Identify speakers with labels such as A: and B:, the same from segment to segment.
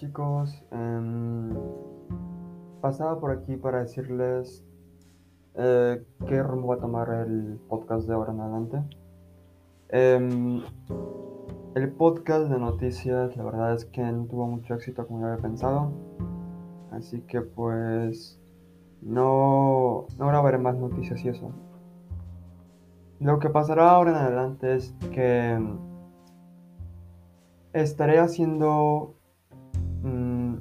A: chicos, em, pasaba por aquí para decirles eh, qué rumbo va a tomar el podcast de ahora en adelante. Em, el podcast de noticias, la verdad es que no tuvo mucho éxito como yo había pensado, así que pues no, no grabaré más noticias y eso. Lo que pasará ahora en adelante es que em, estaré haciendo mm,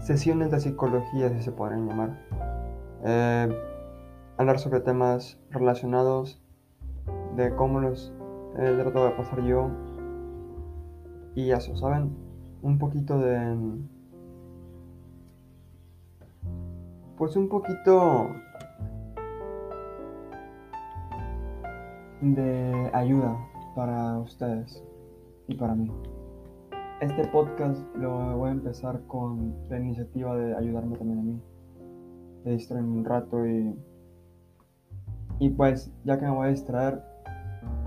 A: sesiones de psicología, si se podrían llamar. Eh, hablar sobre temas relacionados de cómo los he tratado de pasar yo. Y eso, ¿saben? Un poquito de... Pues un poquito de ayuda para ustedes y para mí. Este podcast lo voy a empezar con la iniciativa de ayudarme también a mí, de distraerme un rato y, y pues ya que me voy a distraer,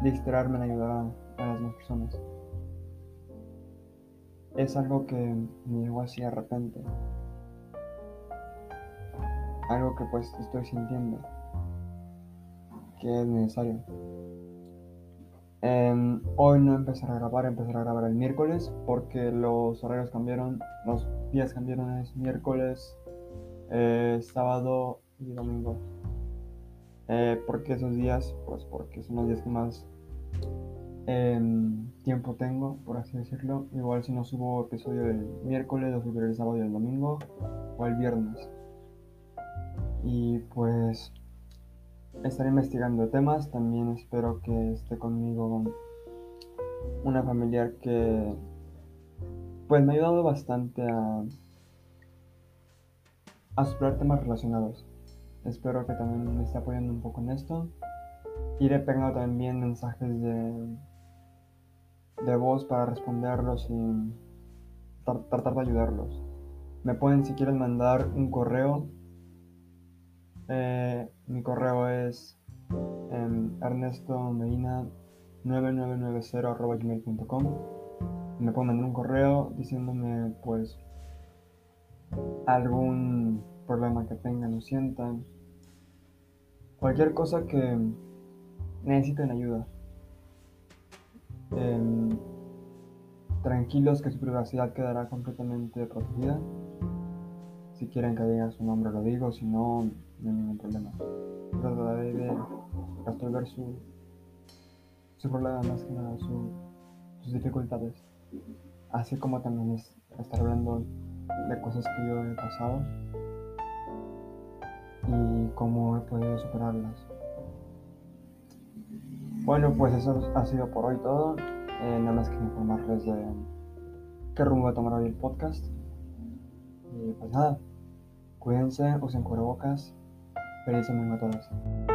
A: distraerme en ayudar a, las demás personas. Es algo que me llegó así de repente. Algo que pues estoy sintiendo que es necesario. Em, hoy no empezar a grabar, empezar a grabar el miércoles porque los horarios cambiaron, los días cambiaron, es miércoles, eh, sábado y domingo. Eh, ¿Por qué esos días? Pues porque son los días que más em, tiempo tengo, por así decirlo. Igual si no subo episodio el miércoles, lo subiré el sábado y el domingo o el viernes. Y pues estaré investigando temas. También espero que esté conmigo una familiar que pues me ha ayudado bastante a, a explorar temas relacionados. Espero que también me esté apoyando un poco en esto. Iré pegando también mensajes de, de voz para responderlos y tratar de ayudarlos. Me pueden si quieren mandar un correo eh, mi correo es em, ernestomedina9990.gmail.com Me pueden un correo diciéndome pues algún problema que tengan o sientan. Cualquier cosa que necesiten ayuda. Em, tranquilos que su privacidad quedará completamente protegida. Si quieren que diga su nombre lo digo, si no no hay ningún problema. Trataré de resolver su, su problema más que nada, sus dificultades. Así como también es estar hablando de cosas que yo he pasado y cómo he podido superarlas. Bueno, pues eso ha sido por hoy todo. Eh, nada más que informarles de qué rumbo va a tomar hoy el podcast. Y pues nada, cuídense, usen cubrebocas Feliz domingo a todos.